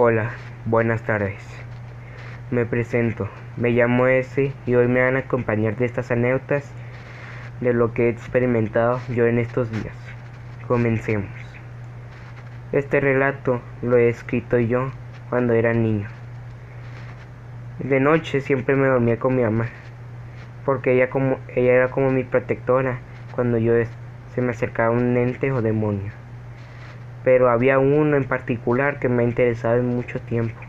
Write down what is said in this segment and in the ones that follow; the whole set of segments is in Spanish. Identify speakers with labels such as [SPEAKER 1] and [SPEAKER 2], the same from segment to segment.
[SPEAKER 1] Hola, buenas tardes. Me presento, me llamo S y hoy me van a acompañar de estas anécdotas de lo que he experimentado yo en estos días. Comencemos. Este relato lo he escrito yo cuando era niño. De noche siempre me dormía con mi mamá, porque ella, como, ella era como mi protectora cuando yo se me acercaba un ente o demonio pero había uno en particular que me ha interesado en mucho tiempo.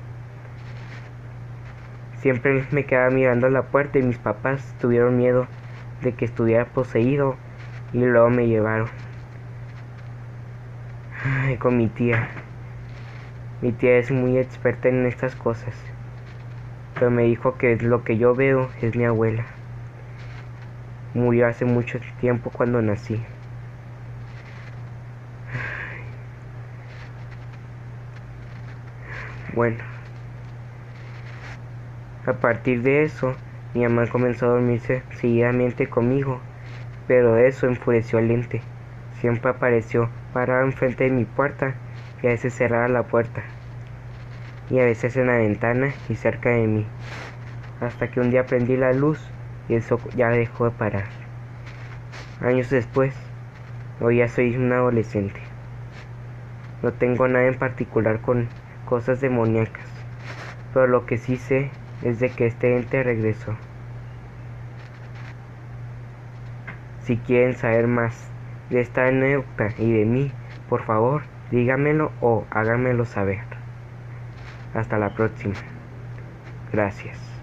[SPEAKER 1] Siempre me quedaba mirando la puerta y mis papás tuvieron miedo de que estuviera poseído y luego me llevaron. con mi tía. Mi tía es muy experta en estas cosas, pero me dijo que lo que yo veo es mi abuela. Murió hace mucho tiempo cuando nací. Bueno, a partir de eso, mi mamá comenzó a dormirse seguidamente conmigo, pero eso enfureció al ente. Siempre apareció parado enfrente de mi puerta y a veces cerraba la puerta, y a veces en la ventana y cerca de mí, hasta que un día prendí la luz y eso ya dejó de parar. Años después, hoy ya soy un adolescente. No tengo nada en particular con cosas demoníacas, pero lo que sí sé es de que este ente regresó. Si quieren saber más de esta anécdota y de mí, por favor, dígamelo o háganmelo saber. Hasta la próxima. Gracias.